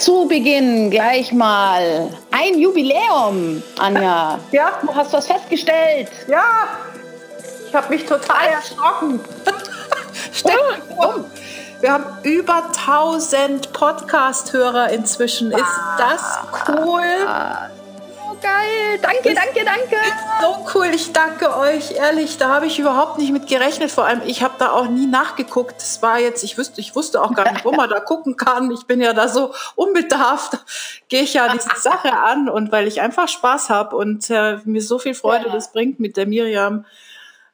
Zu Beginn gleich mal ein Jubiläum, Anja. Ja. Du hast was festgestellt. Ja, ich habe mich total erschrocken. Stell dir vor, wir haben über 1000 Podcast-Hörer inzwischen. Ist das cool? Geil. Danke, danke, danke. So cool. Ich danke euch. Ehrlich, da habe ich überhaupt nicht mit gerechnet. Vor allem, ich habe da auch nie nachgeguckt. Das war jetzt, ich wusste, ich wusste auch gar nicht, wo man da gucken kann. Ich bin ja da so unbedarft. Gehe ich ja diese Sache an und weil ich einfach Spaß habe und äh, mir so viel Freude Ja. das bringt mit der Miriam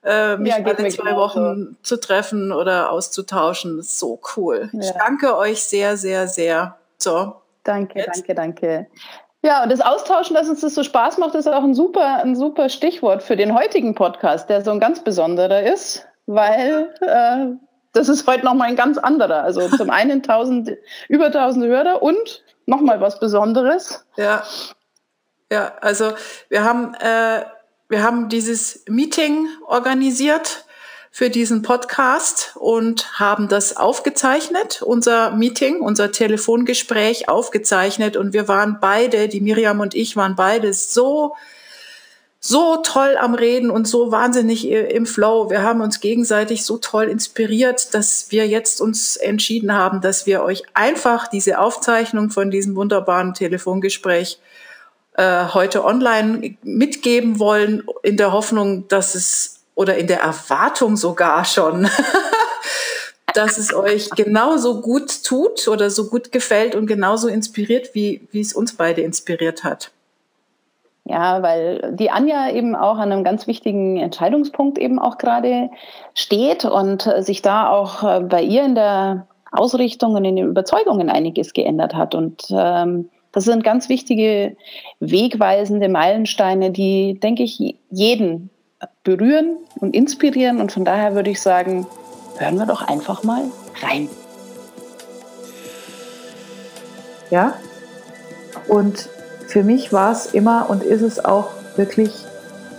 äh, mich Ja, alle zwei. Wochen zu treffen oder auszutauschen. So cool. Ich Ja. danke euch sehr, sehr, sehr. So. Danke, Jetzt? danke, danke. Ja, und das Austauschen, dass uns das so Spaß macht, ist auch ein super, ein super Stichwort für den heutigen Podcast, der so ein ganz besonderer ist, weil äh, das ist heute nochmal ein ganz anderer. Also zum einen 1000, über 1000 Hörer und nochmal was Besonderes. Ja. Ja, also wir haben, äh, wir haben dieses Meeting organisiert für diesen Podcast und haben das aufgezeichnet, unser Meeting, unser Telefongespräch aufgezeichnet und wir waren beide, die Miriam und ich waren beide so so toll am Reden und so wahnsinnig im Flow. Wir haben uns gegenseitig so toll inspiriert, dass wir jetzt uns entschieden haben, dass wir euch einfach diese Aufzeichnung von diesem wunderbaren Telefongespräch äh, heute online mitgeben wollen, in der Hoffnung, dass es oder in der Erwartung sogar schon, dass es euch genauso gut tut oder so gut gefällt und genauso inspiriert, wie, wie es uns beide inspiriert hat. Ja, weil die Anja eben auch an einem ganz wichtigen Entscheidungspunkt eben auch gerade steht und äh, sich da auch äh, bei ihr in der Ausrichtung und in den Überzeugungen einiges geändert hat. Und ähm, das sind ganz wichtige, wegweisende Meilensteine, die, denke ich, jeden berühren und inspirieren. Und von daher würde ich sagen, hören wir doch einfach mal rein. Ja. Und für mich war es immer und ist es auch wirklich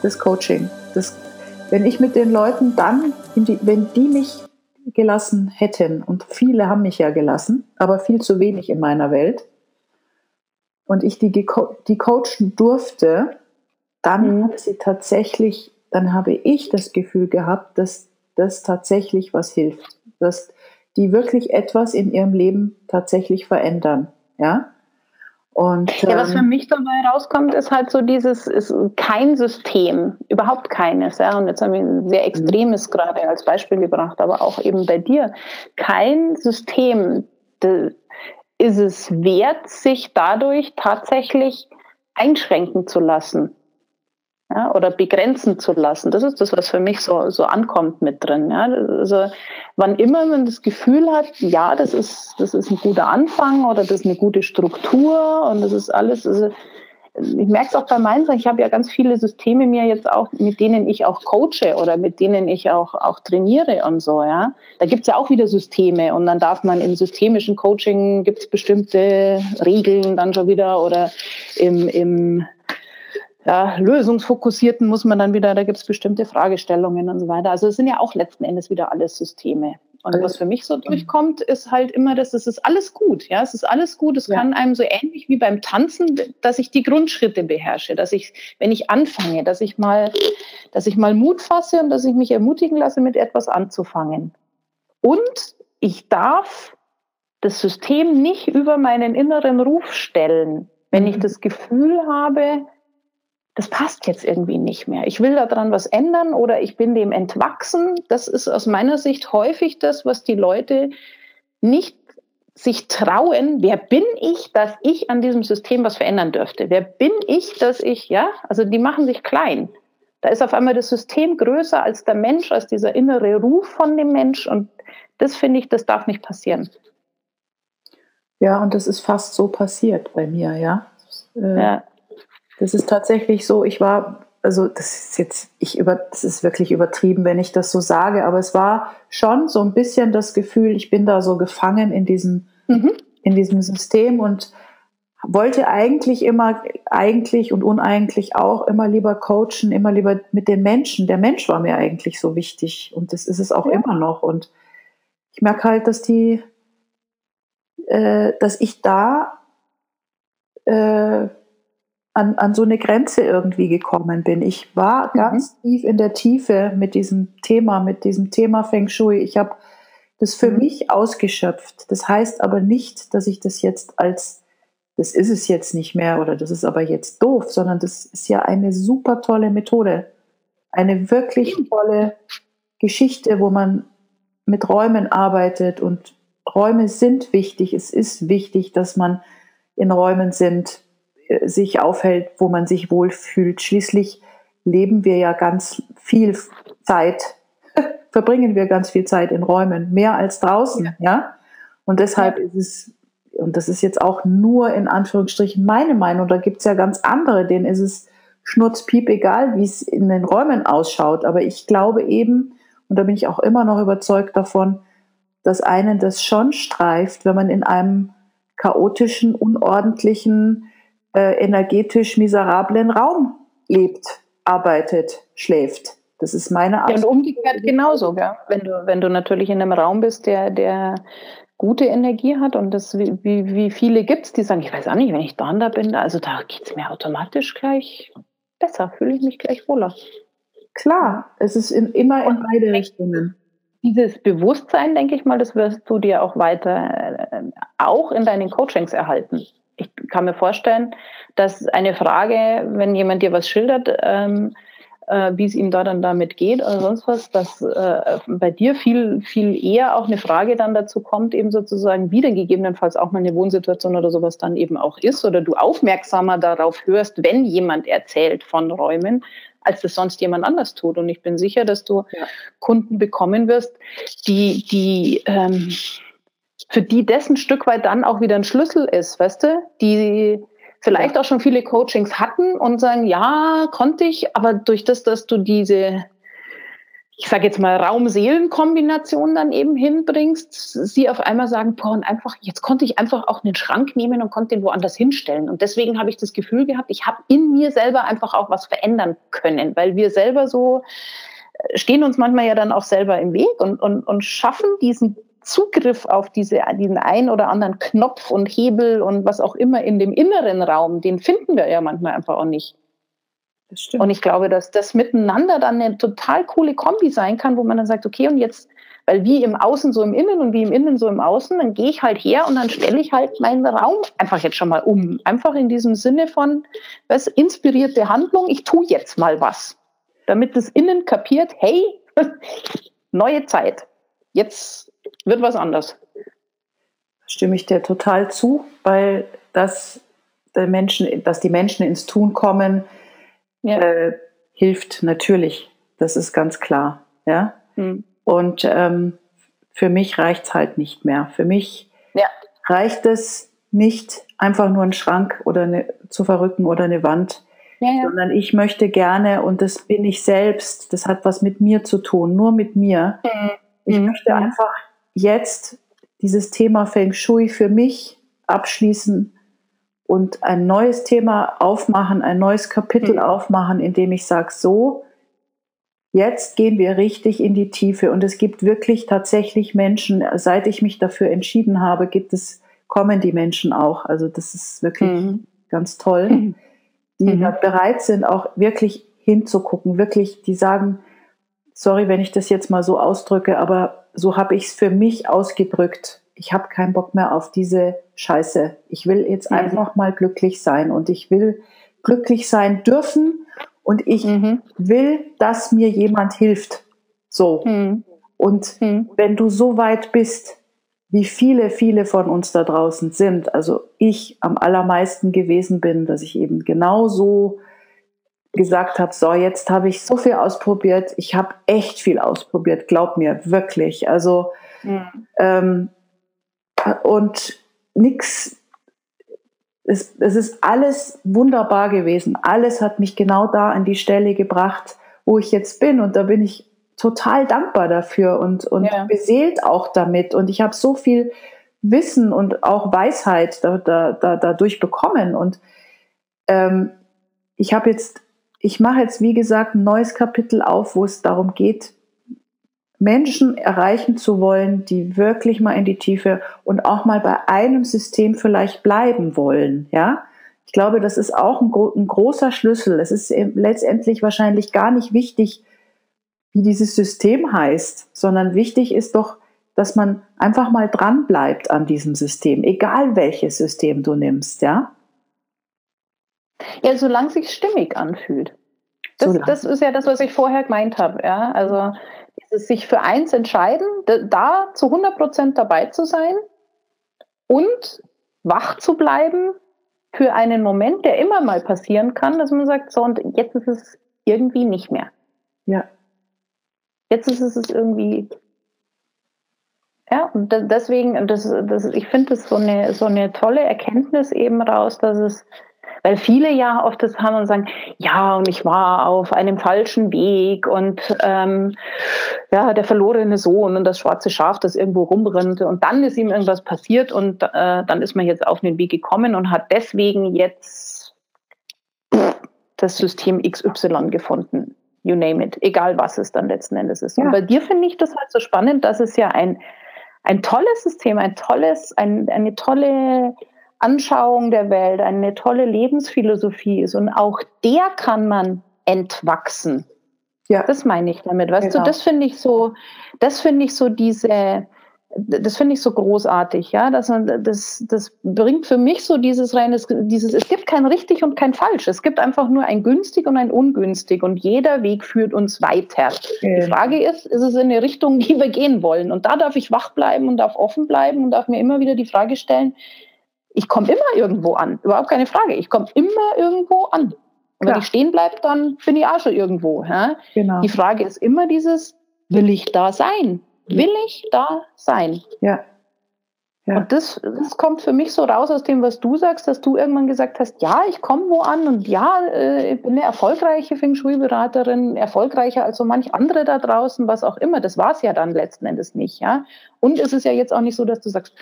das Coaching. Das, wenn ich mit den Leuten dann, die, wenn die mich gelassen hätten, und viele haben mich ja gelassen, aber viel zu wenig in meiner Welt, und ich die, die coachen durfte, dann Mhm. hat sie tatsächlich, dann habe ich das Gefühl gehabt, dass das tatsächlich was hilft, dass die wirklich etwas in ihrem Leben tatsächlich verändern, ja. Und Ja, was für ähm, mich dabei rauskommt, ist halt so dieses, ist kein System, überhaupt keines. Ja? Und jetzt haben wir ein sehr extremes gerade als Beispiel gebracht, aber auch eben bei dir. Kein System ist es wert, sich dadurch tatsächlich einschränken zu lassen. Ja, oder begrenzen zu lassen. Das ist das, was für mich so, so ankommt mit drin. Ja. Also, wann immer man das Gefühl hat, ja, das ist, das ist ein guter Anfang oder das ist eine gute Struktur und das ist alles, also, ich merke es auch bei meinen ich habe ja ganz viele Systeme mir jetzt auch, mit denen ich auch coache oder mit denen ich auch, auch trainiere und so, ja. Da gibt es ja auch wieder Systeme und dann darf man im systemischen Coaching gibt es bestimmte Regeln dann schon wieder oder im, im ja, lösungsfokussierten muss man dann wieder, da gibt es bestimmte Fragestellungen und so weiter. Also es sind ja auch letzten Endes wieder alles Systeme. Und was für mich so durchkommt, ist halt immer, dass es ist alles gut. Ja, es ist alles gut. Es Ja. kann einem so ähnlich wie beim Tanzen, dass ich die Grundschritte beherrsche, dass ich, wenn ich anfange, dass ich mal, dass ich mal Mut fasse und dass ich mich ermutigen lasse, mit etwas anzufangen. Und ich darf das System nicht über meinen inneren Ruf stellen, wenn ich Mhm. das Gefühl habe, das passt jetzt irgendwie nicht mehr. Ich will daran was ändern oder ich bin dem entwachsen. Das ist aus meiner Sicht häufig das, was die Leute nicht sich trauen. Wer bin ich, dass ich an diesem System was verändern dürfte? Wer bin ich, dass ich, ja, also die machen sich klein. Da ist auf einmal das System größer als der Mensch, als dieser innere Ruf von dem Mensch. Und das finde ich, das darf nicht passieren. ja, und das ist fast so passiert bei mir, ja. Ja. Das ist tatsächlich so, ich war, also das ist jetzt, ich über, das ist wirklich übertrieben, wenn ich das so sage, aber es war schon so ein bisschen das Gefühl, ich bin da so gefangen in diesem, Mhm. in diesem System und wollte eigentlich immer, eigentlich und uneigentlich auch immer lieber coachen, immer lieber mit den Menschen. Der Mensch war mir eigentlich so wichtig und das ist es auch Ja. immer noch. Und ich merke halt, dass die, äh, dass ich da äh, an, an so eine Grenze irgendwie gekommen bin. Ich war mhm. ganz tief in der Tiefe mit diesem Thema, mit diesem Thema Feng Shui. Ich habe das für mhm. mich ausgeschöpft. Das heißt aber nicht, dass ich das jetzt als, das ist es jetzt nicht mehr oder das ist aber jetzt doof, sondern das ist ja eine super tolle Methode. Eine wirklich tolle Geschichte, wo man mit Räumen arbeitet und Räume sind wichtig. Es ist wichtig, dass man in Räumen sind, sich aufhält, wo man sich wohlfühlt. Schließlich leben wir ja ganz viel Zeit, verbringen wir ganz viel Zeit in Räumen, mehr als draußen, ja. ja? Und deshalb ja. ist es, und das ist jetzt auch nur in Anführungsstrichen meine Meinung, da gibt es ja ganz andere, denen ist es schnurzpiep egal, wie es in den Räumen ausschaut. Aber ich glaube eben, und da bin ich auch immer noch überzeugt davon, dass einen das schon streift, wenn man in einem chaotischen, unordentlichen, äh, energetisch miserablen Raum lebt, arbeitet, schläft. Das ist meine Art. Ja, und umgekehrt genauso, gell? Wenn du, wenn du natürlich in einem Raum bist, der, der gute Energie hat und das, wie, wie, wie viele gibt es, die sagen, ich weiß auch nicht, wenn ich da bin, also da geht es mir automatisch gleich besser, fühle ich mich gleich wohler. Klar, es ist in, immer in beide Richtungen. Dieses Bewusstsein, denke ich mal, das wirst du dir auch weiter, äh, auch in deinen Coachings erhalten. Ich kann mir vorstellen, dass eine Frage, wenn jemand dir was schildert, ähm, äh, wie es ihm da dann damit geht oder sonst was, dass äh, bei dir viel, viel eher auch eine Frage dann dazu kommt, eben sozusagen wieder gegebenenfalls auch mal eine Wohnsituation oder sowas dann eben auch ist oder du aufmerksamer darauf hörst, wenn jemand erzählt von Räumen, als das sonst jemand anders tut. Und ich bin sicher, dass du ja. Kunden bekommen wirst, die, die ähm, für die dessen Stück weit dann auch wieder ein Schlüssel ist, weißt du, die vielleicht ja. auch schon viele Coachings hatten und sagen, ja, konnte ich, aber durch das, dass du diese ich sage jetzt mal Raum-Seelen-Kombination dann eben hinbringst, sie auf einmal sagen, boah, und einfach, jetzt konnte ich einfach auch einen Schrank nehmen und konnte den woanders hinstellen. Und deswegen habe ich das Gefühl gehabt, ich habe in mir selber einfach auch was verändern können, weil wir selber so äh, stehen uns manchmal ja dann auch selber im Weg und, und, und schaffen diesen Zugriff auf diese, diesen einen oder anderen Knopf und Hebel und was auch immer in dem inneren Raum, den finden wir ja manchmal einfach auch nicht. Und ich glaube, dass das miteinander dann eine total coole Kombi sein kann, wo man dann sagt, okay, und jetzt, weil wie im Außen so im Innen und wie im Innen so im Außen, dann gehe ich halt her und dann stelle ich halt meinen Raum einfach jetzt schon mal um. Einfach in diesem Sinne von, was inspirierte Handlung, ich tue jetzt mal was. Damit das Innen kapiert, hey, neue Zeit. Jetzt wird was anders. Stimme ich dir total zu, weil das der Menschen, dass die Menschen ins Tun kommen, ja. äh, hilft natürlich. Das ist ganz klar. Ja? Mhm. Und ähm, für mich reicht es halt nicht mehr. Für mich ja. reicht es nicht, einfach nur einen Schrank oder eine, zu verrücken oder eine Wand, ja, ja. sondern ich möchte gerne, und das bin ich selbst, das hat was mit mir zu tun, nur mit mir. Mhm. Ich möchte mhm. einfach jetzt dieses Thema Feng Shui für mich abschließen und ein neues Thema aufmachen, ein neues Kapitel mhm. aufmachen, in dem ich sage, so, jetzt gehen wir richtig in die Tiefe. Und es gibt wirklich tatsächlich Menschen, seit ich mich dafür entschieden habe, gibt es, kommen die Menschen auch. Also das ist wirklich mhm. ganz toll, mhm. die bereit sind, auch wirklich hinzugucken, wirklich, die sagen, sorry, wenn ich das jetzt mal so ausdrücke, aber so habe ich es für mich ausgedrückt ich habe keinen Bock mehr auf diese Scheiße. Ich will jetzt mhm. einfach mal glücklich sein und ich will glücklich sein dürfen und ich mhm. will, dass mir jemand hilft. So. Mhm. Und mhm. wenn du so weit bist, wie viele, viele von uns da draußen sind, also ich am allermeisten gewesen bin, dass ich eben genau so gesagt habe, so jetzt habe ich so viel ausprobiert, ich habe echt viel ausprobiert, glaub mir, wirklich. Also mhm. ähm, und nichts, es, es ist alles wunderbar gewesen. Alles hat mich genau da an die Stelle gebracht, wo ich jetzt bin. Und da bin ich total dankbar dafür und, und ja. beseelt auch damit. Und ich habe so viel Wissen und auch Weisheit da, da, da, dadurch bekommen. Und ähm, ich habe jetzt, ich mache jetzt, wie gesagt, ein neues Kapitel auf, wo es darum geht, Menschen erreichen zu wollen, die wirklich mal in die Tiefe und auch mal bei einem System vielleicht bleiben wollen, ja, Ich glaube, das ist auch ein, ein großer Schlüssel. Es ist letztendlich wahrscheinlich gar nicht wichtig, wie dieses System heißt, sondern wichtig ist doch, dass man einfach mal dran bleibt an diesem System, egal welches System du nimmst, ja? Ja, solange es sich stimmig anfühlt. Das, das, ist ja das, was ich vorher gemeint habe. Ja? Also dieses sich für eins entscheiden, da zu 100 Prozent dabei zu sein und wach zu bleiben für einen Moment, der immer mal passieren kann, dass man sagt, so und jetzt ist es irgendwie nicht mehr. Ja. Jetzt ist es irgendwie ja, und deswegen, das, das, ich finde das so eine, so eine tolle Erkenntnis eben raus, dass es, weil viele ja oft das haben und sagen, ja, und ich war auf einem falschen Weg und ähm, ja, der verlorene Sohn und das schwarze Schaf, das irgendwo rumrannte und dann ist ihm irgendwas passiert und äh, dann ist man jetzt auf den Weg gekommen und hat deswegen jetzt das System XY gefunden. You name it, egal was es dann letzten Endes ist. Ja. Und bei dir finde ich das halt so spannend, dass es ja ein ein tolles System, ein tolles, ein, eine tolle Anschauung der Welt, eine tolle Lebensphilosophie ist. Und auch der kann man entwachsen. Ja. Das meine ich damit. Weißt genau. du, das finde ich so, das finde ich so diese, das finde ich so großartig, ja. Das, das, das bringt für mich so dieses reines, dieses, es gibt kein richtig und kein falsch. Es gibt einfach nur ein günstig und ein ungünstig und jeder Weg führt uns weiter. Ja. Die Frage ist, ist es in eine Richtung, die wir gehen wollen? Und da darf ich wach bleiben und darf offen bleiben und darf mir immer wieder die Frage stellen, ich komme immer irgendwo an. Überhaupt keine Frage. Ich komme immer irgendwo an. Und wenn ich stehen bleibe, dann bin ich auch schon irgendwo. Ja? Genau. Die Frage ist immer dieses, will ich da sein? will ich da sein? Ja. ja. Und das, das kommt für mich so raus aus dem, was du sagst, dass du irgendwann gesagt hast, ja, ich komme wo an und ja, äh, ich bin eine erfolgreiche Feng Shui-Beraterin, erfolgreicher als so manch andere da draußen, was auch immer. Das war es ja dann letzten Endes nicht, ja. Und es ist ja jetzt auch nicht so, dass du sagst,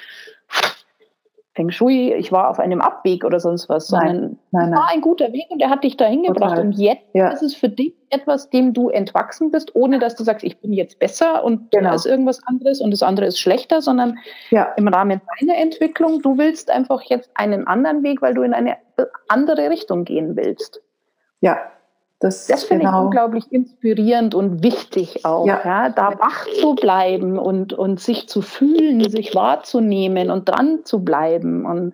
Feng Shui, ich war auf einem Abweg oder sonst was, sondern nein, es war ein guter Weg und der hat dich dahin gebracht. Und jetzt ja. ist es für dich etwas, dem du entwachsen bist, ohne dass du sagst, ich bin jetzt besser und genau. da ist irgendwas anderes und das andere ist schlechter, sondern ja. im Rahmen deiner Entwicklung, du willst einfach jetzt einen anderen Weg, weil du in eine andere Richtung gehen willst. Ja, das, das finde genau. ich unglaublich inspirierend und wichtig auch, ja. ja. da wach zu bleiben und, und sich zu fühlen, sich wahrzunehmen und dran zu bleiben. Und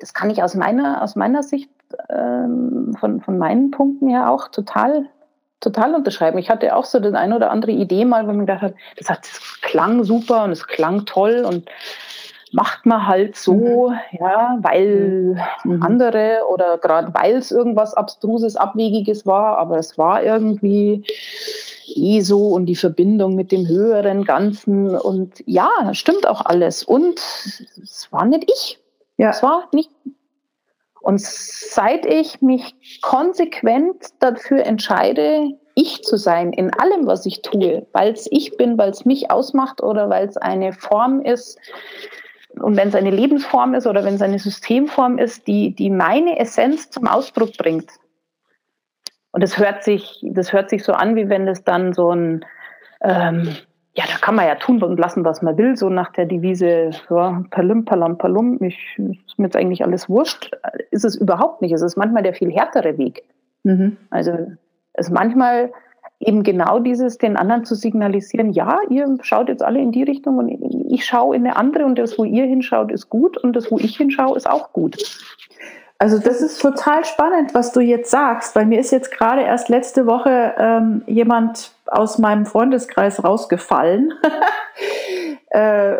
das kann ich aus meiner, aus meiner Sicht ähm, von, von meinen Punkten her auch total, total unterschreiben. Ich hatte auch so die eine oder andere Idee mal, wo man gedacht hat, das, hat, das klang super und es klang toll und macht man halt so, mhm. ja, weil mhm. andere oder gerade weil es irgendwas Abstruses, Abwegiges war, aber es war irgendwie eh so und die Verbindung mit dem höheren Ganzen und ja, stimmt auch alles. Und es war nicht ich. Ja. Es war nicht. Und seit ich mich konsequent dafür entscheide, ich zu sein in allem, was ich tue, weil es ich bin, weil es mich ausmacht oder weil es eine Form ist, und wenn es eine Lebensform ist oder wenn es eine Systemform ist, die, die meine Essenz zum Ausdruck bringt. Und das hört sich, das hört sich so an, wie wenn es dann so ein, ähm, ja, da kann man ja tun und lassen, was man will, so nach der Devise, ja, Palum, Palam, Palum, ich, ist mir jetzt eigentlich alles wurscht. Ist es überhaupt nicht. Es ist manchmal der viel härtere Weg. Mhm. Also, es ist manchmal eben genau dieses, den anderen zu signalisieren, ja, ihr schaut jetzt alle in die Richtung und ich schaue in eine andere und das, wo ihr hinschaut, ist gut und das, wo ich hinschaue, ist auch gut. Also das ist total spannend, was du jetzt sagst, weil mir ist jetzt gerade erst letzte Woche ähm, jemand aus meinem Freundeskreis rausgefallen. äh,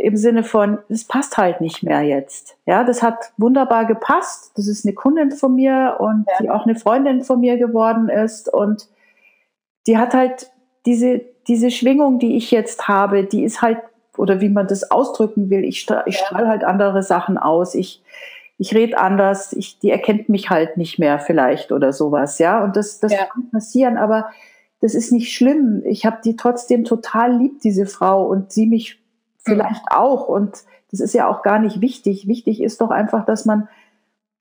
Im Sinne von, es passt halt nicht mehr jetzt. Ja, das hat wunderbar gepasst. Das ist eine Kundin von mir und ja. die auch eine Freundin von mir geworden ist und die hat halt diese, diese Schwingung, die ich jetzt habe, die ist halt, oder wie man das ausdrücken will, ich, ich strahle halt andere Sachen aus. Ich, ich rede anders, ich, die erkennt mich halt nicht mehr vielleicht oder sowas, ja. Und das, das ja. kann passieren, aber das ist nicht schlimm. Ich habe die trotzdem total lieb, diese Frau, und sie mich vielleicht mhm. auch. Und das ist ja auch gar nicht wichtig. Wichtig ist doch einfach, dass man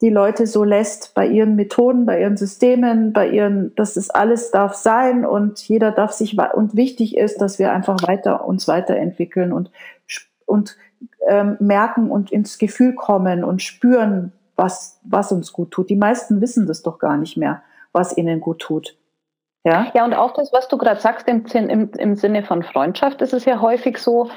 die Leute so lässt bei ihren Methoden, bei ihren Systemen, bei ihren, dass das alles darf sein und jeder darf sich und wichtig ist, dass wir einfach weiter uns weiterentwickeln und und ähm, merken und ins Gefühl kommen und spüren, was, was uns gut tut. Die meisten wissen das doch gar nicht mehr, was ihnen gut tut. Ja, ja und auch das, was du gerade sagst, im, im, im Sinne von Freundschaft, ist es ja häufig so,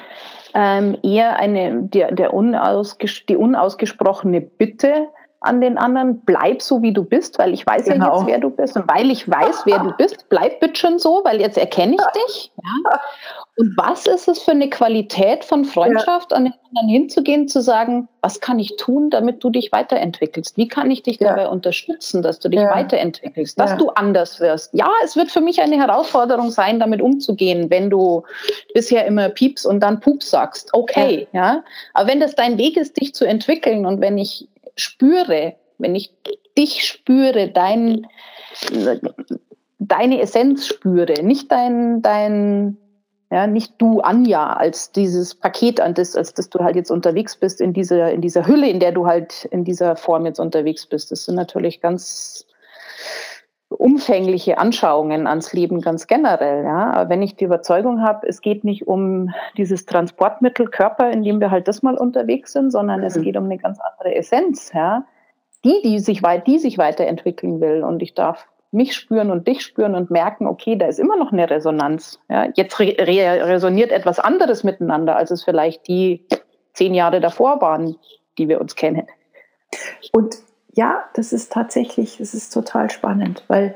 ähm, eher eine, der, der unausges die unausgesprochene Bitte, an den anderen, bleib so, wie du bist, weil ich weiß genau. ja jetzt, wer du bist. Und weil ich weiß, wer du bist, bleib bitte schon so, weil jetzt erkenne ich dich. Ja. Und was ist es für eine Qualität von Freundschaft, ja. an den anderen hinzugehen, zu sagen, was kann ich tun, damit du dich weiterentwickelst? Wie kann ich dich ja. dabei unterstützen, dass du dich weiterentwickelst, dass du anders wirst? Ja, es wird für mich eine Herausforderung sein, damit umzugehen, wenn du bisher immer Pieps und dann Pups sagst. Okay, ja. Aber wenn das dein Weg ist, dich zu entwickeln und wenn ich spüre, wenn ich dich spüre, dein, deine Essenz spüre, nicht dein, dein, ja, nicht du, Anja, als dieses Paket, an das, als dass du halt jetzt unterwegs bist in dieser, in dieser Hülle, in der du halt in dieser Form jetzt unterwegs bist. Das sind natürlich ganz umfängliche Anschauungen ans Leben ganz generell. Ja. Aber wenn ich die Überzeugung habe, es geht nicht um dieses Transportmittel Körper, in dem wir halt das mal unterwegs sind, sondern mhm. es geht um eine ganz andere Essenz, ja. Die, die sich, weit, die sich weiterentwickeln will. Und ich darf mich spüren und dich spüren und merken, okay, da ist immer noch eine Resonanz. Ja. Jetzt re resoniert etwas anderes miteinander, als es vielleicht die zehn Jahre davor waren, die wir uns kennen. Und ja, das ist tatsächlich, es ist total spannend, weil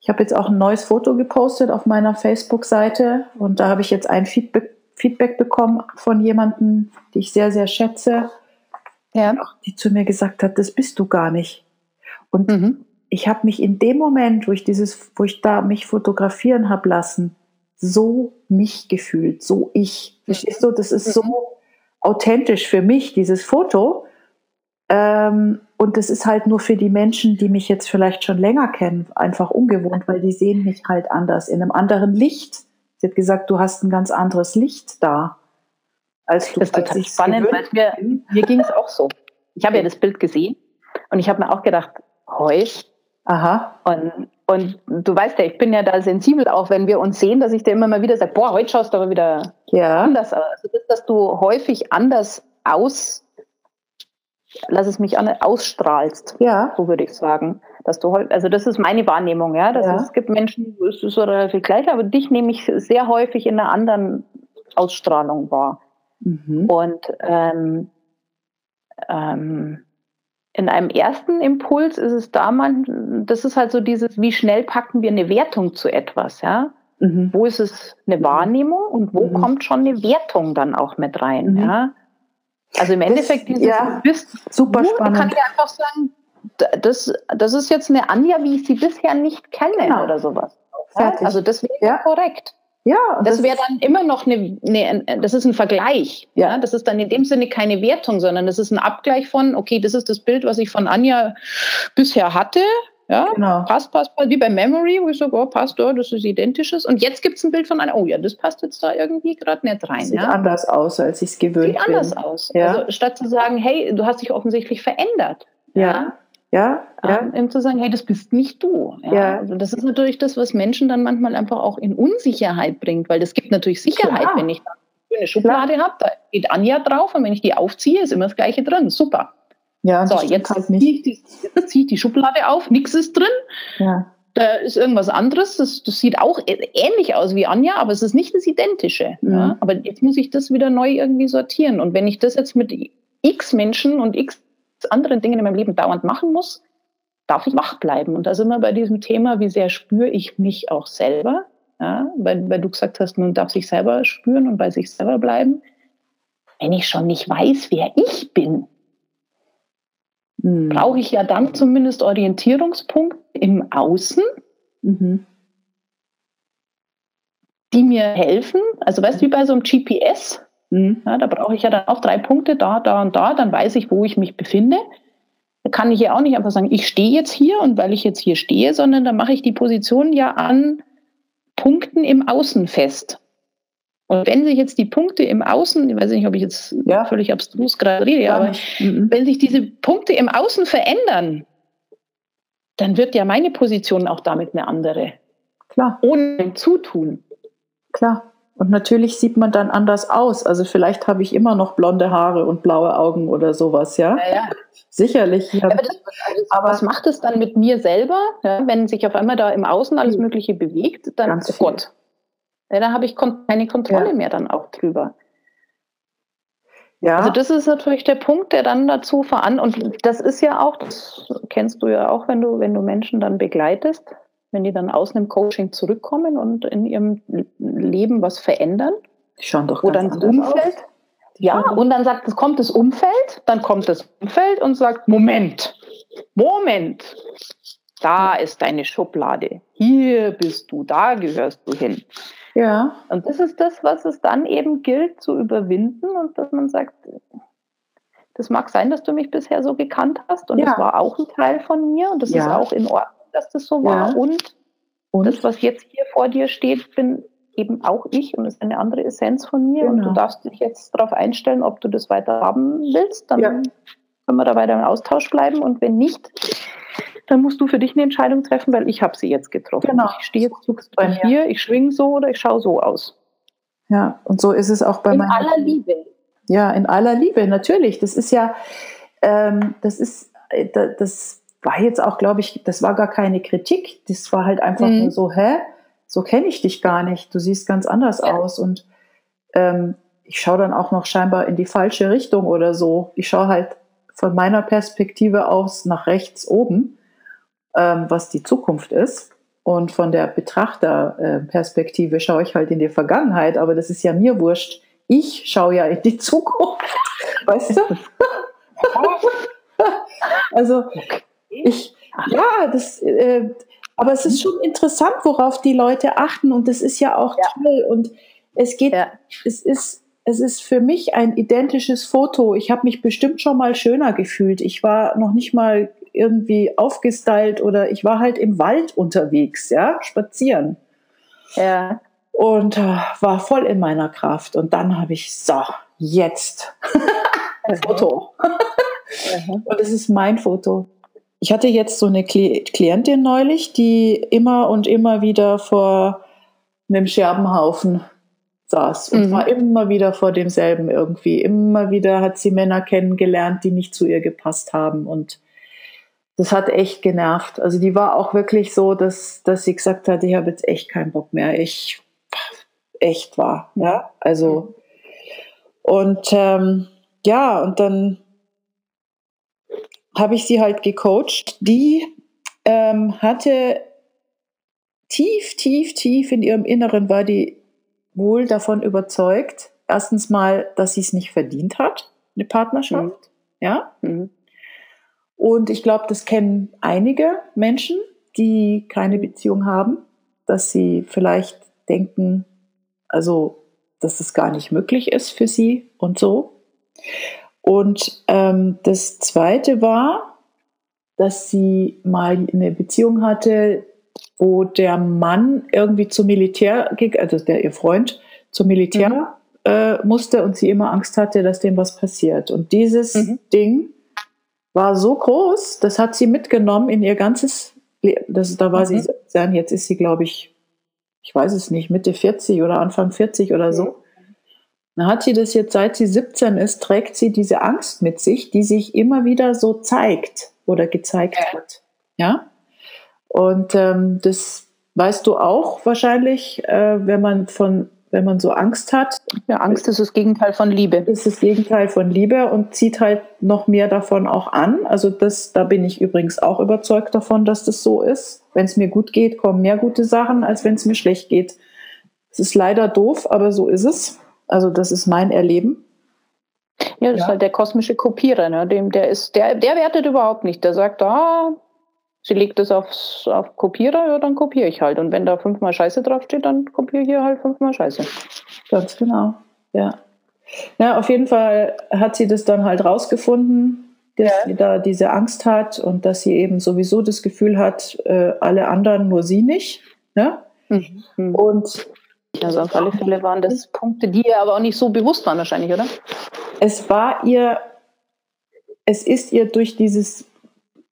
ich habe jetzt auch ein neues Foto gepostet auf meiner Facebook-Seite und da habe ich jetzt ein Feedback, Feedback bekommen von jemandem, die ich sehr, sehr schätze, ja. die zu mir gesagt hat, das bist du gar nicht. Und mhm. ich habe mich in dem Moment, wo ich dieses, wo ich da mich fotografieren habe lassen, so mich gefühlt, so ich. Verstehst du? Das ist so mhm. authentisch für mich, dieses Foto. Ähm, und das ist halt nur für die Menschen, die mich jetzt vielleicht schon länger kennen, einfach ungewohnt, weil die sehen mich halt anders, in einem anderen Licht. Sie hat gesagt, du hast ein ganz anderes Licht da. Als du, das ist total spannend, weil mir, mir ging es auch so. Ich habe ja das Bild gesehen und ich habe mir auch gedacht, heu. Aha. Und, und du weißt ja, ich bin ja da sensibel, auch wenn wir uns sehen, dass ich dir immer mal wieder sage, boah, heute schaust du aber wieder ja. anders aus. Also das, dass du häufig anders aus lass es mich an, ausstrahlst. Ja. So würde ich sagen. Dass du also das ist meine Wahrnehmung, ja. Ja. Es, gibt Menschen, es ist so relativ gleich, aber dich nehme ich sehr häufig in einer anderen Ausstrahlung wahr. Mhm. Und ähm, ähm, in einem ersten Impuls ist es da man, das ist halt so dieses, wie schnell packen wir eine Wertung zu etwas, ja? Mhm. Wo ist es eine Wahrnehmung und wo mhm. kommt schon eine Wertung dann auch mit rein, mhm. ja? Also im Endeffekt, dieses ja, bist super spannend. kann ich einfach sagen, das, das ist jetzt eine Anja, wie ich sie bisher nicht kenne genau. oder sowas. Fertig. Also das wäre ja. korrekt. Ja, das, das wäre dann immer noch eine, eine, das ist ein Vergleich. Ja. ja, das ist dann in dem Sinne keine Wertung, sondern das ist ein Abgleich von, okay, das ist das Bild, was ich von Anja bisher hatte. Ja, genau. passt, passt, passt, wie bei Memory, wo ich sage, oh, passt, oh, das ist identisches. Und jetzt gibt es ein Bild von einer, oh ja, das passt jetzt da irgendwie gerade nicht rein. Sieht ja? anders aus, als ich es gewöhnt Sieht bin. anders aus. Ja. Also statt zu sagen, hey, du hast dich offensichtlich verändert. Ja. Ja, ja. Ähm, ja. zu sagen, hey, das bist nicht du. Ja. ja. Also das ist natürlich das, was Menschen dann manchmal einfach auch in Unsicherheit bringt, weil das gibt natürlich Sicherheit, Klar. wenn ich eine Schublade habe, da geht Anja drauf und wenn ich die aufziehe, ist immer das Gleiche drin. Super. Ja, so, jetzt halt ziehe ich, die, zieh ich die Schublade auf, nichts ist drin. Ja. Da ist irgendwas anderes. Das, das, sieht auch ähnlich aus wie Anja, aber es ist nicht das Identische. Mhm. Ja. Aber jetzt muss ich das wieder neu irgendwie sortieren. Und wenn ich das jetzt mit x Menschen und x anderen Dingen in meinem Leben dauernd machen muss, darf ich wach bleiben. Und da sind wir bei diesem Thema, wie sehr spüre ich mich auch selber. Ja, weil, weil du gesagt hast, man darf sich selber spüren und bei sich selber bleiben. Wenn ich schon nicht weiß, wer ich bin, mhm. brauche ich ja dann zumindest Orientierungspunkte im Außen, mhm. die mir helfen. Also weißt du, wie bei so einem GPS, mhm. ja, da brauche ich ja dann auch drei Punkte, da, da und da, dann weiß ich, wo ich mich befinde. Da kann ich ja auch nicht einfach sagen, ich stehe jetzt hier und weil ich jetzt hier stehe, sondern da mache ich die Position ja an Punkten im Außen fest. Und wenn sich jetzt die Punkte im Außen, ich weiß nicht, ob ich jetzt ja. völlig abstrus gerade rede, ja, aber mhm. wenn sich diese Punkte im Außen verändern, dann wird ja meine Position auch damit eine andere. Klar. Ohne Zutun. Klar. Und natürlich sieht man dann anders aus. Also vielleicht habe ich immer noch blonde Haare und blaue Augen oder sowas, ja? Ja, ja. Sicherlich. Ja. Aber, das, aber was macht es dann mit mir selber, wenn sich auf einmal da im Außen alles Viel. Mögliche bewegt? Dann, oh. Gott. Ja, da habe ich keine Kontrolle Ja. mehr dann auch drüber. ja. Also das ist natürlich der Punkt, der dann dazu veran und das ist ja auch, das kennst du ja auch, wenn du wenn du Menschen dann begleitest, wenn die dann aus einem Coaching zurückkommen und in ihrem Leben was verändern, schauen doch wo dann das Umfeld, aus. ja, und dann sagt, es kommt das Umfeld, dann kommt das Umfeld und sagt, Moment, Moment, da ist deine Schublade, hier bist du, da gehörst du hin. Ja, Und das ist das, was es dann eben gilt zu überwinden und dass man sagt, das mag sein, dass du mich bisher so gekannt hast und Ja. das war auch ein Teil von mir und das ist Ja. auch in Ordnung, dass das so war. Ja. Und und das, was jetzt hier vor dir steht, bin eben auch ich und ist eine andere Essenz von mir und Genau. du darfst dich jetzt darauf einstellen, ob du das weiter haben willst, dann können wir da weiter im Austausch bleiben und wenn nicht, dann musst du für dich eine Entscheidung treffen, weil ich habe sie jetzt getroffen. Genau. Ich stehe jetzt bei mir. hier, ich schwing so oder ich schaue so aus. ja, und so ist es auch bei In meiner aller Liebe. Ja, in aller Liebe, natürlich. Das ist ja, ähm, das ist, äh, da- das war jetzt auch, glaube ich, das war gar keine Kritik. Das war halt einfach Mhm. nur so, hä, so kenne ich dich gar nicht. Du siehst ganz anders Ja. aus. Und ähm, ich schaue dann auch noch scheinbar in die falsche Richtung oder so. Ich schaue halt von meiner Perspektive aus nach rechts oben, ähm, was die Zukunft ist. Und von der Betrachterperspektive schaue ich halt in die Vergangenheit, aber das ist ja mir wurscht. Ich schaue ja in die Zukunft. Weißt du? also ich, ja, das, äh, aber es ist schon interessant, worauf die Leute achten und das ist ja auch Ja. toll und es geht, Ja. es ist, es ist für mich ein identisches Foto. Ich habe mich bestimmt schon mal schöner gefühlt. Ich war noch nicht mal irgendwie aufgestylt oder ich war halt im Wald unterwegs, ja, spazieren Ja. und äh, war voll in meiner Kraft. Und dann habe ich, so, jetzt ein Foto. Und es ist mein Foto. Ich hatte jetzt so eine Kli- Klientin neulich, die immer und immer wieder vor einem Scherbenhaufen saß und Mhm. war immer wieder vor demselben irgendwie. Immer wieder hat sie Männer kennengelernt, die nicht zu ihr gepasst haben. Und das hat echt genervt. Also die war auch wirklich so, dass, dass sie gesagt hat, ich habe jetzt echt keinen Bock mehr. Ich echt war. Ja, also und ähm, ja, und dann habe ich sie halt gecoacht. Die ähm, hatte tief, tief, tief in ihrem Inneren war die wohl davon überzeugt, erstens mal, dass sie es nicht verdient hat, eine Partnerschaft. Ja. Mhm. Und ich glaube, das kennen einige Menschen, die keine Beziehung haben, dass sie vielleicht denken, also, dass es gar nicht möglich ist für sie und so. Und ähm, das Zweite war, dass sie mal eine Beziehung hatte, wo der Mann irgendwie zum Militär, ging, also der ihr Freund zum Militär Mhm. äh, musste und sie immer Angst hatte, dass dem was passiert. Und dieses Mhm. Ding war so groß, das hat sie mitgenommen in ihr ganzes Leben. Das, da war sie Mhm. 17, jetzt ist sie, glaube ich, ich weiß es nicht, Mitte 40 oder Anfang 40 oder so. Dann hat sie das jetzt, seit sie 17 ist, trägt sie diese Angst mit sich, die sich immer wieder so zeigt oder gezeigt Ja. wird. Ja. Und ähm, das weißt du auch wahrscheinlich, äh, wenn man von, wenn man so Angst hat, Ja, Angst ist das Gegenteil von Liebe. ist das Gegenteil von Liebe und zieht halt noch mehr davon auch an. Also das, da bin ich übrigens auch überzeugt davon, dass das so ist. Wenn es mir gut geht, kommen mehr gute Sachen, als wenn es mir schlecht geht. Es ist leider doof, aber so ist es. Also das ist mein Erleben. Ja, das Ja. ist halt der kosmische Kopierer, ne? Dem, der ist, der, der wertet überhaupt nicht. Der sagt, ah, sie legt das aufs, auf Kopierer, ja, dann kopiere ich halt. Und wenn da fünfmal Scheiße draufsteht, dann kopiere ich hier halt fünfmal Scheiße. Ganz genau. Ja. Ja, auf jeden Fall hat sie das dann halt rausgefunden, dass Ja. sie da diese Angst hat und dass sie eben sowieso das Gefühl hat, äh, alle anderen, nur sie nicht. Ne? Mhm. Und Also auf alle Fälle waren das Punkte, die ihr aber auch nicht so bewusst waren wahrscheinlich, oder? es war ihr, es ist ihr durch dieses,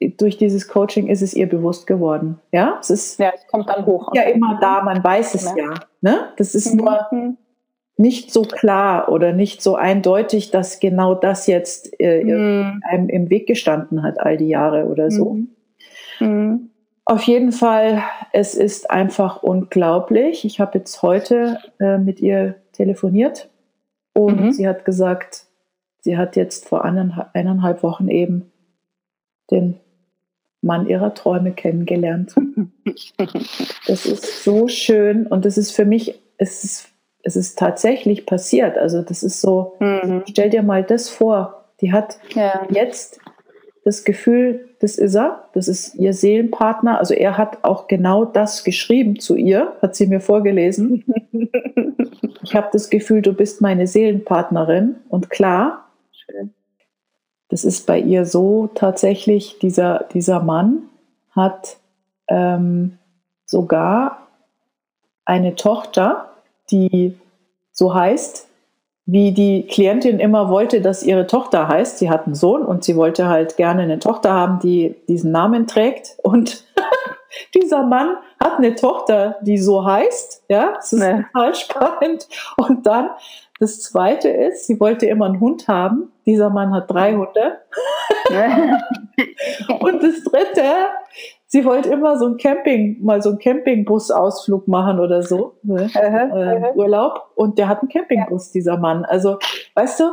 durch dieses Coaching ist es ihr bewusst geworden. Ja, es ist Ja, es kommt dann hoch. ja immer da, man weiß es ja. Ne? Das ist nur, Mhm. nicht so klar oder nicht so eindeutig, dass genau das jetzt äh, mhm. einem im Weg gestanden hat, all die Jahre oder so. Mhm. Mhm. Auf jeden Fall, es ist einfach unglaublich. Ich habe jetzt heute äh, mit ihr telefoniert und mhm. sie hat gesagt, sie hat jetzt vor eineinhalb, eineinhalb Wochen eben den Mann ihrer Träume kennengelernt. Das ist so schön und das ist für mich, es ist es ist tatsächlich passiert. Also das ist so, mhm. stell dir mal das vor, die hat ja. jetzt das Gefühl, das ist er, das ist ihr Seelenpartner. Also er hat auch genau das geschrieben zu ihr, hat sie mir vorgelesen. ich habe das Gefühl, du bist meine Seelenpartnerin. Und klar, das ist bei ihr so tatsächlich, dieser, dieser Mann hat ähm, sogar eine Tochter, die so heißt, wie die Klientin immer wollte, dass ihre Tochter heißt. Sie hat einen Sohn und sie wollte halt gerne eine Tochter haben, die diesen Namen trägt. Und dieser Mann hat eine Tochter, die so heißt. Ja, das ist nee. total spannend. Und dann das zweite ist, sie wollte immer einen Hund haben. Dieser Mann hat drei Hunde. und das dritte, sie wollte immer so ein Camping, mal so einen Campingbus-Ausflug machen oder so, ne? äh, Urlaub. Und der hat einen Campingbus, dieser Mann. Also, weißt du,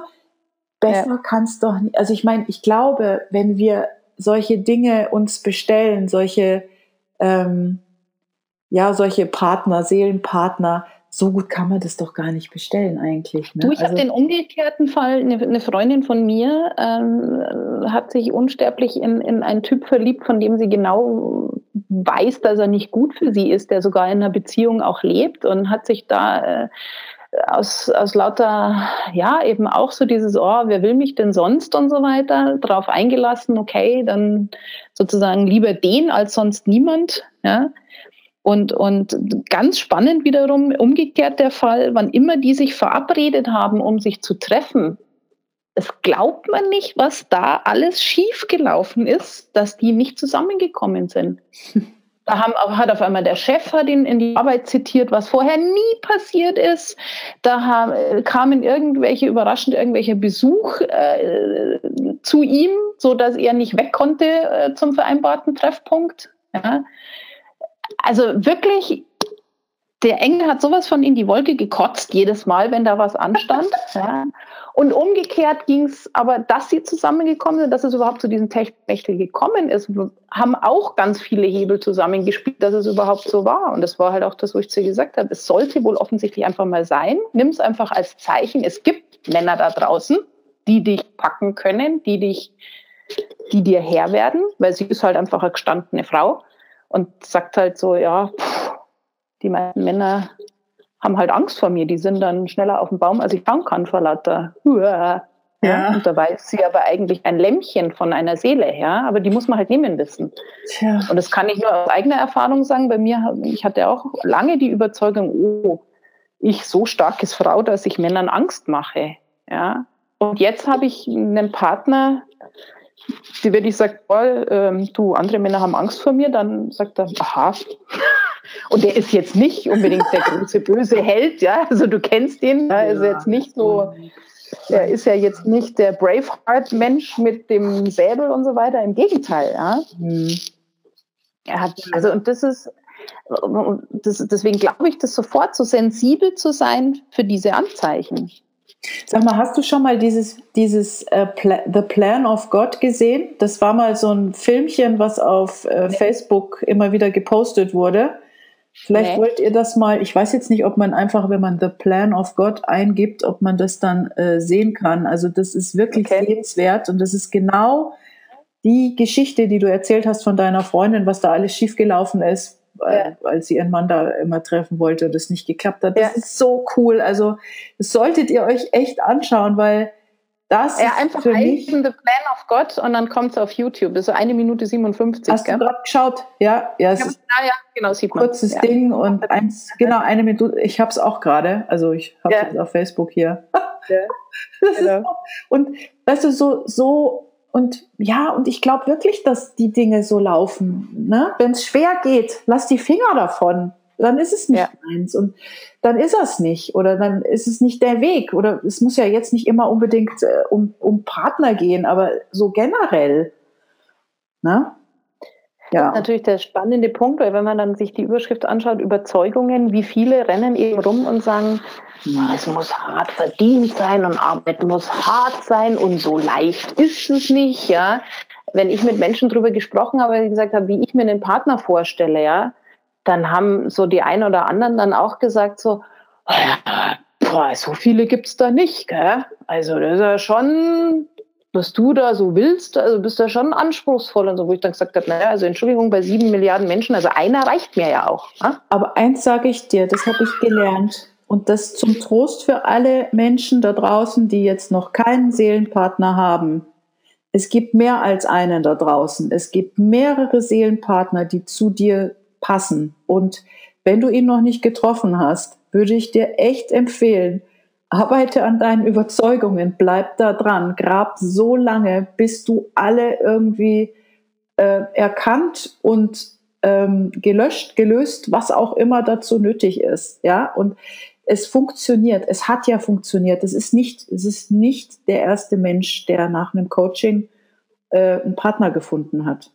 besser ja. kann es doch nicht. Also ich meine, ich glaube, wenn wir solche Dinge uns bestellen, solche, ähm, ja, solche Partner, Seelenpartner, so gut kann man das doch gar nicht bestellen eigentlich. Ne? Du, ich also, habe den umgekehrten Fall, eine, eine Freundin von mir ähm, hat sich unsterblich in, in einen Typ verliebt, von dem sie genau weiß, dass er nicht gut für sie ist, der sogar in einer Beziehung auch lebt und hat sich da äh, aus, aus lauter, ja, eben auch so dieses, oh, wer will mich denn sonst und so weiter, darauf eingelassen, okay, dann sozusagen lieber den als sonst niemand, ja. Und, und ganz spannend wiederum, umgekehrt der Fall, wann immer die sich verabredet haben, um sich zu treffen, es glaubt man nicht, was da alles schiefgelaufen ist, dass die nicht zusammengekommen sind. Da haben, hat auf einmal der Chef hat ihn in die Arbeit zitiert, was vorher nie passiert ist. Da haben, kamen irgendwelche überraschend irgendwelche Besuch äh, zu ihm, so dass er nicht weg konnte äh, zum vereinbarten Treffpunkt. Ja also wirklich, der Engel hat sowas von in die Wolke gekotzt, jedes Mal, wenn da was anstand. ja. Und umgekehrt ging es aber, dass sie zusammengekommen sind, dass es überhaupt zu diesem Techtel gekommen ist, haben auch ganz viele Hebel zusammengespielt, dass es überhaupt so war. Und das war halt auch das, wo ich zu ihr gesagt habe. Es sollte wohl offensichtlich einfach mal sein. Nimm es einfach als Zeichen. Es gibt Männer da draußen, die dich packen können, die dich, die dir Herr werden, weil sie ist halt einfach eine gestandene Frau und sagt halt so, ja, pff, die meisten Männer haben halt Angst vor mir, die sind dann schneller auf dem Baum, als ich bauen kann vor lauter. Ja. ja. Und dabei ist sie aber eigentlich ein Lämmchen von einer Seele her, aber die muss man halt nehmen wissen. Tja. Und das kann ich nur aus eigener Erfahrung sagen. Bei mir, ich hatte auch lange die Überzeugung, oh, ich so starkes Frau, dass ich Männern Angst mache. Ja. Und jetzt habe ich einen Partner, wenn ich sage, oh, ähm, du, andere Männer haben Angst vor mir, dann sagt er, aha. Und der ist jetzt nicht unbedingt der große böse Held, ja. Also du kennst ihn, er ist jetzt nicht so, er ist ja jetzt nicht der Braveheart-Mensch mit dem Säbel und so weiter. Im Gegenteil, ja. Mhm. Er hat, also und das ist, das, deswegen glaube ich, das sofort so sensibel zu sein für diese Anzeichen. Sag mal, hast du schon mal dieses, dieses uh, Pla The Plan of God gesehen? Das war mal so ein Filmchen, was auf äh. Facebook immer wieder gepostet wurde. Vielleicht wollt ihr das mal, ich weiß jetzt nicht, ob man einfach, wenn man The Plan of God eingibt, ob man das dann äh, sehen kann. Also das ist wirklich okay. sehenswert und das ist genau die Geschichte, die du erzählt hast von deiner Freundin, was da alles schiefgelaufen ist ja. als sie ihren Mann da immer treffen wollte und es nicht geklappt hat. Das ja. ist so cool. Also das solltet ihr euch echt anschauen, weil das ja, einfach für mich, The Plan of God und dann kommt es auf YouTube. Das ist so eine Minute 57. Hast gell? du gerade geschaut? Ja, ja, es ja, ist ja, genau, sieht man. kurzes ja. Ding und eins, genau eine Minute. Ich habe es auch gerade. Also ich habe es auf Facebook hier. Ja. genau. so, und weißt du, so, so und ja, und ich glaube wirklich, dass die Dinge so laufen. Ne? Wenn es schwer geht, lass die Finger davon. dann ist es nicht ja. eins und dann ist es nicht oder dann ist es nicht der Weg oder es muss ja jetzt nicht immer unbedingt äh, um, um Partner gehen, aber so generell. Ne? Ja. Natürlich der spannende Punkt, weil wenn man dann sich die Überschrift anschaut, Überzeugungen, wie viele rennen eben rum und sagen, es muss hart verdient sein und Arbeit muss hart sein und so leicht ist es nicht, ja. Wenn ich mit Menschen darüber gesprochen habe, gesagt habe, wie ich mir einen Partner vorstelle, ja, dann haben so die einen oder anderen dann auch gesagt so, oh boah, so viele gibt's da nicht, gell? Also das ist ja schon was du da so willst, also bist du ja schon anspruchsvoll und so, wo ich dann gesagt habe, naja, also Entschuldigung, bei sieben Milliarden Menschen, also einer reicht mir ja auch. Ne? Aber eins sage ich dir, das habe ich gelernt und das zum Trost für alle Menschen da draußen, die jetzt noch keinen Seelenpartner haben. Es gibt mehr als einen da draußen. Es gibt mehrere Seelenpartner, die zu dir passen. Und wenn du ihn noch nicht getroffen hast, würde ich dir echt empfehlen, arbeite an deinen Überzeugungen, bleib da dran, grab so lange, bis du alle irgendwie äh, erkannt und ähm, gelöscht, gelöst, was auch immer dazu nötig ist, ja. Und es funktioniert, es hat ja funktioniert. Es ist nicht, es ist nicht der erste Mensch, der nach einem Coaching äh, einen Partner gefunden hat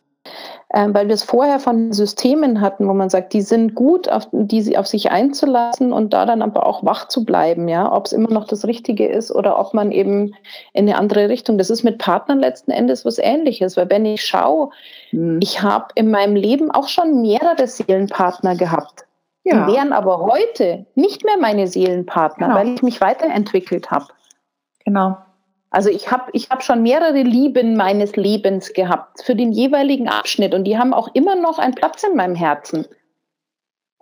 weil wir es vorher von Systemen hatten, wo man sagt, die sind gut, auf, die auf sich einzulassen und da dann aber auch wach zu bleiben, ja, ob es immer noch das Richtige ist oder ob man eben in eine andere Richtung. Das ist mit Partnern letzten Endes was Ähnliches, weil wenn ich schaue, hm. ich habe in meinem Leben auch schon mehrere Seelenpartner gehabt. Ja. Die wären aber heute nicht mehr meine Seelenpartner, genau. weil ich mich weiterentwickelt habe. Genau. Also ich habe ich hab schon mehrere Lieben meines Lebens gehabt für den jeweiligen Abschnitt und die haben auch immer noch einen Platz in meinem Herzen.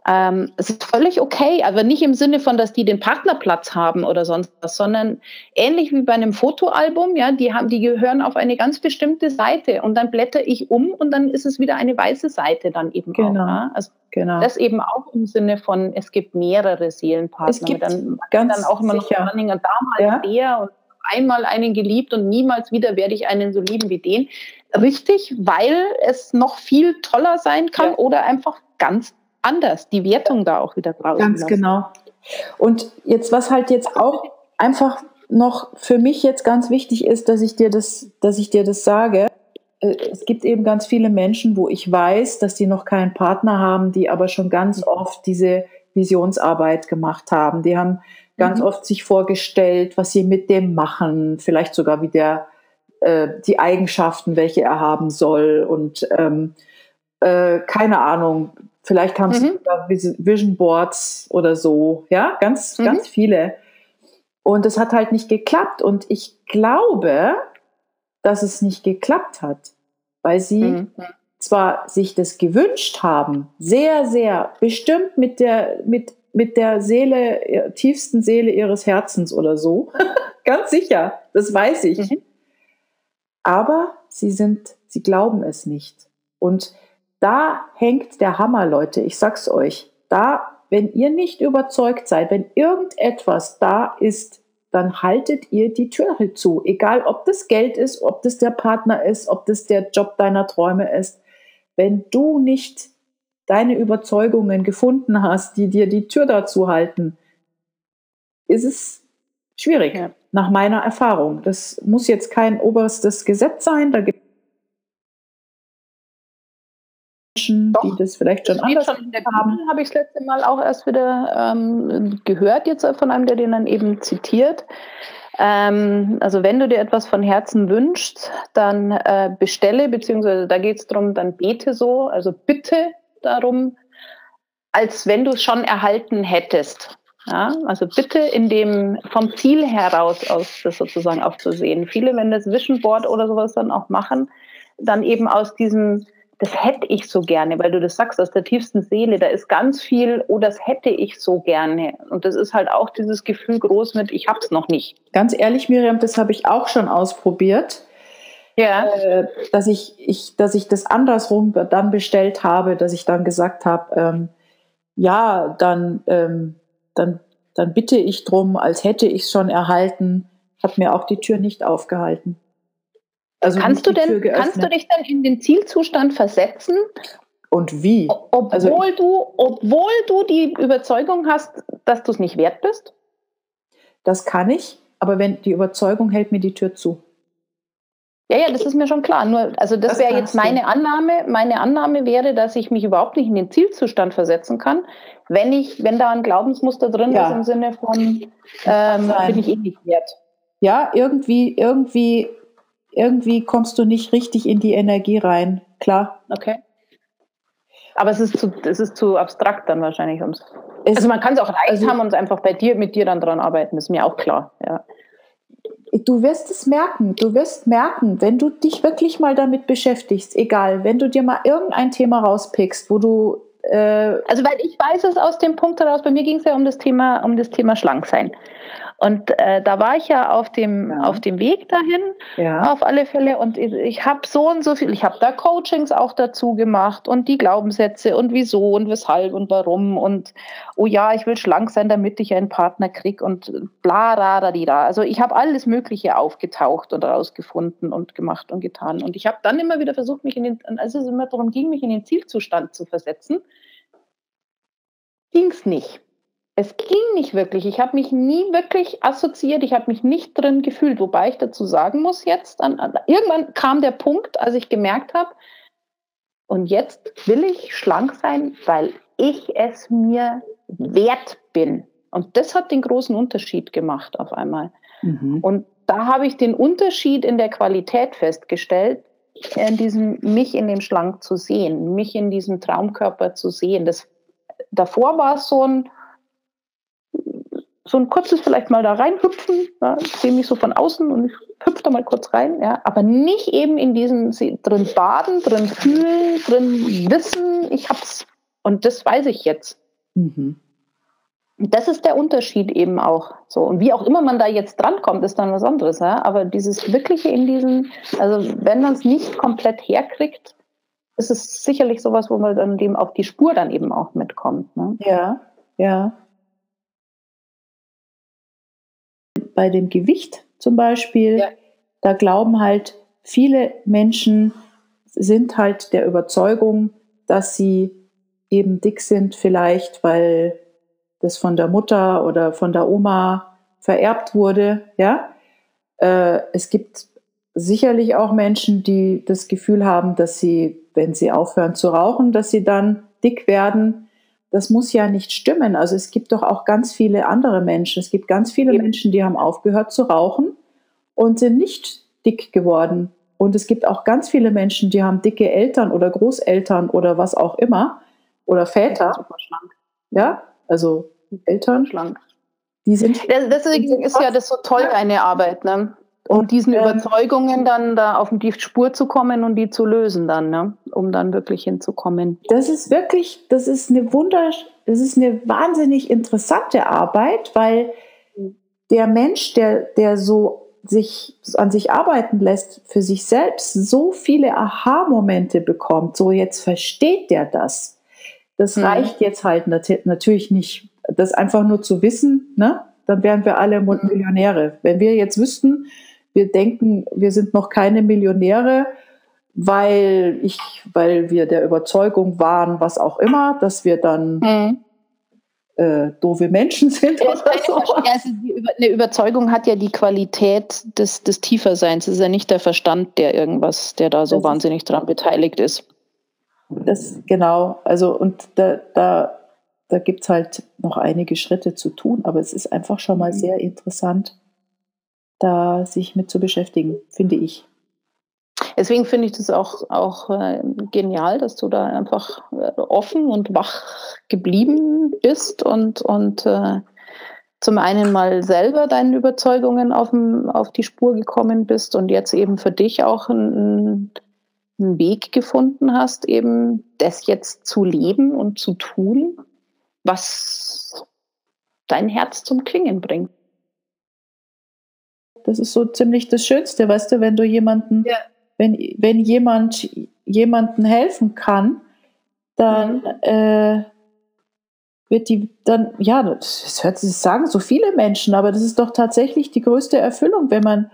Ähm, es ist völlig okay, aber nicht im Sinne von, dass die den Partnerplatz haben oder sonst was, sondern ähnlich wie bei einem Fotoalbum, ja, die haben, die gehören auf eine ganz bestimmte Seite und dann blätter ich um und dann ist es wieder eine weiße Seite dann eben genau. auch. Ja? Also genau. das eben auch im Sinne von, es gibt mehrere Seelenpartner. Es gibt dann, ganz dann auch immer noch sicher. damals ja. der und einmal einen geliebt und niemals wieder werde ich einen so lieben wie den. Richtig, weil es noch viel toller sein kann ja. oder einfach ganz anders. Die Wertung da auch wieder draußen. Ganz lassen. genau. Und jetzt, was halt jetzt auch einfach noch für mich jetzt ganz wichtig ist, dass ich dir das, dass ich dir das sage. Äh, es gibt eben ganz viele Menschen, wo ich weiß, dass die noch keinen Partner haben, die aber schon ganz oft diese Visionsarbeit gemacht haben. Die haben ganz mhm. oft sich vorgestellt, was sie mit dem machen, vielleicht sogar wie der, äh, die Eigenschaften, welche er haben soll und ähm, äh, keine Ahnung, vielleicht haben sie mhm. Vision Boards oder so, ja, ganz, mhm. ganz viele. Und es hat halt nicht geklappt und ich glaube, dass es nicht geklappt hat, weil sie mhm. zwar sich das gewünscht haben, sehr, sehr bestimmt mit der, mit mit der Seele, tiefsten Seele ihres Herzens oder so. Ganz sicher, das weiß ich. Mhm. Aber sie sind, sie glauben es nicht. Und da hängt der Hammer, Leute. Ich sag's euch. Da, wenn ihr nicht überzeugt seid, wenn irgendetwas da ist, dann haltet ihr die Türe zu. Egal, ob das Geld ist, ob das der Partner ist, ob das der Job deiner Träume ist. Wenn du nicht deine Überzeugungen gefunden hast, die dir die Tür dazu halten, ist es schwierig, ja. nach meiner Erfahrung. Das muss jetzt kein oberstes Gesetz sein, da gibt Menschen, Doch, die das vielleicht schon anders schon in der haben. Habe ich das letzte Mal auch erst wieder ähm, gehört, jetzt von einem, der den dann eben zitiert. Ähm, also wenn du dir etwas von Herzen wünschst, dann äh, bestelle, beziehungsweise da geht es darum, dann bete so, also bitte darum, als wenn du es schon erhalten hättest. Ja, also bitte in dem vom Ziel heraus aus das sozusagen aufzusehen. Viele, wenn das Vision Board oder sowas dann auch machen, dann eben aus diesem, das hätte ich so gerne, weil du das sagst, aus der tiefsten Seele, da ist ganz viel, oh, das hätte ich so gerne. Und das ist halt auch dieses Gefühl groß mit, ich hab's noch nicht. Ganz ehrlich, Miriam, das habe ich auch schon ausprobiert ja. Äh, dass, ich, ich, dass ich das andersrum dann bestellt habe, dass ich dann gesagt habe, ähm, ja, dann, ähm, dann, dann bitte ich drum, als hätte ich es schon erhalten, hat mir auch die Tür nicht aufgehalten. Also kannst du denn, kannst du dich dann in den Zielzustand versetzen Und wie? Obwohl, also, du, obwohl du die Überzeugung hast, dass du es nicht wert bist? Das kann ich, aber wenn die Überzeugung hält mir die Tür zu. Ja, ja, das ist mir schon klar. Nur, also das, das wäre jetzt meine. Annahme. Meine Annahme wäre, dass ich mich überhaupt nicht in den Zielzustand versetzen kann, wenn ich, wenn da ein Glaubensmuster drin ja. ist im Sinne von ähm, bin ich eh nicht wert. Ja, irgendwie, irgendwie, irgendwie kommst du nicht richtig in die Energie rein. Klar. Okay. Aber es ist zu, es ist zu abstrakt dann wahrscheinlich. Ums, also man kann es auch leicht also, haben und einfach bei dir, mit dir dann dran arbeiten, ist mir auch klar. Ja du wirst es merken. Du wirst merken, wenn du dich wirklich mal damit beschäftigst, egal, wenn du dir mal irgendein Thema rauspickst, wo du äh also weil ich weiß es aus dem Punkt heraus, bei mir ging es ja um das Thema, um das Thema Schlanksein. Und äh, da war ich ja auf dem, ja. auf dem Weg dahin, ja. auf alle Fälle. Und ich, habe so und so viel, ich habe da Coachings auch dazu gemacht und die Glaubenssätze und wieso und weshalb und warum und oh ja, ich will schlank sein, damit ich einen Partner krieg und bla, ra, ra, ra. Also ich habe alles Mögliche aufgetaucht und rausgefunden und gemacht und getan. Und ich habe dann immer wieder versucht, mich in den, also es immer darum ging, mich in den Zielzustand zu versetzen, ging es nicht es ging nicht wirklich. Ich habe mich nie wirklich assoziiert. Ich habe mich nicht drin gefühlt. Wobei ich dazu sagen muss, jetzt, an, an, irgendwann kam der Punkt, als ich gemerkt habe, und jetzt will ich schlank sein, weil ich es mir wert bin. Und das hat den großen Unterschied gemacht auf einmal. Mhm. Und da habe ich den Unterschied in der Qualität festgestellt, in diesem, mich in dem Schlank zu sehen, mich in diesem Traumkörper zu sehen. Das, davor war es so ein, so ein kurzes vielleicht mal da reinhüpfen. Ja, ich sehe mich so von außen und ich hüpfe da mal kurz rein, ja, aber nicht eben in diesem drin baden, drin fühlen, drin wissen, ich hab's. Und das weiß ich jetzt. Mhm. Das ist der Unterschied eben auch. So. Und wie auch immer man da jetzt drankommt, ist dann was anderes. Ja? Aber dieses Wirkliche in diesen, also wenn man es nicht komplett herkriegt, ist es sicherlich sowas, wo man dann dem auf die Spur dann eben auch mitkommt. Ne? Ja, ja. Bei dem Gewicht zum Beispiel, ja. da glauben halt viele Menschen, sind halt der Überzeugung, dass sie eben dick sind, vielleicht weil das von der Mutter oder von der Oma vererbt wurde. Ja, äh, es gibt sicherlich auch Menschen, die das Gefühl haben, dass sie, wenn sie aufhören zu rauchen, dass sie dann dick werden das muss ja nicht stimmen. Also es gibt doch auch ganz viele andere Menschen. Es gibt ganz viele Menschen, die haben aufgehört zu rauchen und sind nicht dick geworden. Und es gibt auch ganz viele Menschen, die haben dicke Eltern oder Großeltern oder was auch immer oder Väter. Super schlank. Ja, also Eltern. Schlank. Die sind. Deswegen ist ja das so toll, deine Arbeit, ne? Um diesen ähm, Überzeugungen dann da auf die Spur zu kommen und die zu lösen dann, ne? um dann wirklich hinzukommen. Das ist wirklich, das ist eine wunder, das ist eine wahnsinnig interessante Arbeit, weil der Mensch, der, der so sich an sich arbeiten lässt, für sich selbst so viele Aha-Momente bekommt, so jetzt versteht der das. Das mhm. reicht jetzt halt natürlich nicht, das einfach nur zu wissen, ne? Dann wären wir alle Millionäre. Wenn wir jetzt wüssten, wir denken, wir sind noch keine Millionäre, weil ich, weil wir der Überzeugung waren, was auch immer, dass wir dann mhm. äh, doofe Menschen sind ja, oder so. Also eine Überzeugung hat ja die Qualität des, des Tieferseins. Es ist ja nicht der Verstand, der irgendwas, der da so das wahnsinnig dran beteiligt ist. Das genau, also und da, da, da gibt es halt noch einige Schritte zu tun, aber es ist einfach schon mal mhm. sehr interessant da sich mit zu beschäftigen, finde ich. Deswegen finde ich das auch, auch äh, genial, dass du da einfach äh, offen und wach geblieben bist und, und äh, zum einen mal selber deinen Überzeugungen auf, auf die Spur gekommen bist und jetzt eben für dich auch einen, einen Weg gefunden hast, eben das jetzt zu leben und zu tun, was dein Herz zum Klingen bringt. Das ist so ziemlich das Schönste, weißt du, wenn du jemanden, ja. wenn, wenn jemand jemanden helfen kann, dann mhm. äh, wird die dann, ja, das hört sich sagen so viele Menschen, aber das ist doch tatsächlich die größte Erfüllung, wenn man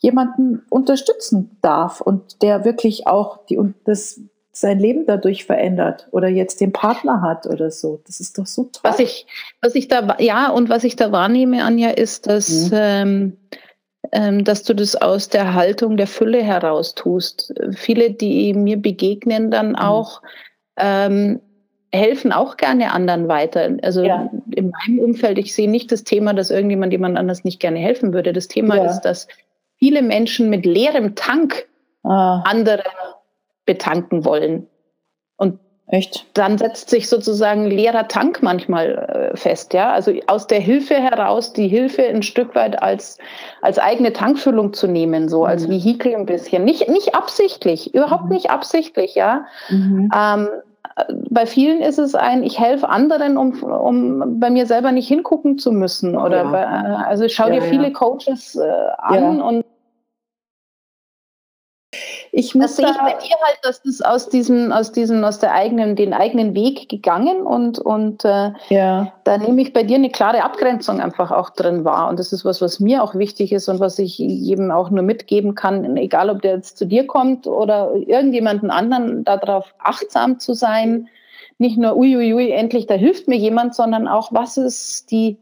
jemanden unterstützen darf und der wirklich auch die und das sein Leben dadurch verändert oder jetzt den Partner hat oder so. Das ist doch so toll. Was ich, was ich da, ja, und was ich da wahrnehme, Anja, ist, dass, mhm. ähm, ähm, dass du das aus der Haltung der Fülle heraus tust. Viele, die mir begegnen, dann mhm. auch ähm, helfen auch gerne anderen weiter. Also ja. in meinem Umfeld, ich sehe nicht das Thema, dass irgendjemand jemand anders nicht gerne helfen würde. Das Thema ja. ist, dass viele Menschen mit leerem Tank ah. andere betanken wollen. Und Echt? dann setzt sich sozusagen leerer Tank manchmal äh, fest, ja. Also aus der Hilfe heraus die Hilfe ein Stück weit als, als eigene Tankfüllung zu nehmen, so mhm. als Vehikel ein bisschen. Nicht, nicht absichtlich, überhaupt mhm. nicht absichtlich, ja. Mhm. Ähm, bei vielen ist es ein, ich helfe anderen, um, um bei mir selber nicht hingucken zu müssen. Oder ja. bei, äh, also ich schaue ja, dir viele ja. Coaches äh, an und ich muss sehe ich bei dir halt, dass das aus diesem, aus diesem, aus der eigenen, den eigenen Weg gegangen und, und äh, ja. da nehme ich bei dir eine klare Abgrenzung einfach auch drin wahr. Und das ist was, was mir auch wichtig ist und was ich jedem auch nur mitgeben kann, egal ob der jetzt zu dir kommt oder irgendjemanden anderen, darauf achtsam zu sein. Nicht nur uiuiui, endlich, da hilft mir jemand, sondern auch, was ist die,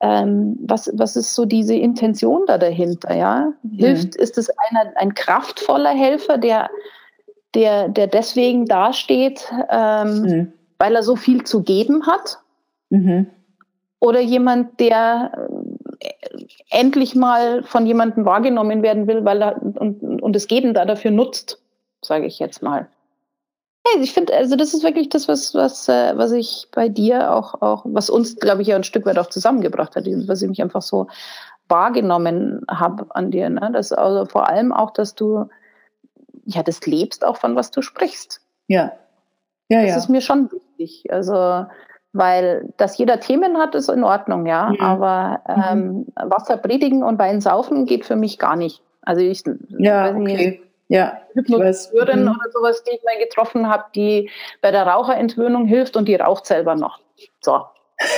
ähm, was, was ist so diese Intention da dahinter? Ja? Hilft, mhm. ist es einer, ein kraftvoller Helfer, der, der, der deswegen dasteht, ähm, mhm. weil er so viel zu geben hat? Mhm. Oder jemand, der äh, endlich mal von jemandem wahrgenommen werden will, weil er und, und das Geben da dafür nutzt, sage ich jetzt mal. Hey, ich finde, also das ist wirklich das, was, was, äh, was ich bei dir auch, auch, was uns, glaube ich, ja ein Stück weit auch zusammengebracht hat, was ich mich einfach so wahrgenommen habe an dir. Ne? Das also vor allem auch, dass du ja das lebst auch von was du sprichst. Ja. Ja, das ja. ist mir schon wichtig. Also, weil dass jeder Themen hat, ist in Ordnung, ja. Mhm. Aber ähm, mhm. Wasser predigen und Wein saufen geht für mich gar nicht. Also ich ja, okay. Ja, Hypnotiseurin mhm. oder sowas, die ich mal getroffen habe, die bei der Raucherentwöhnung hilft und die raucht selber noch. So.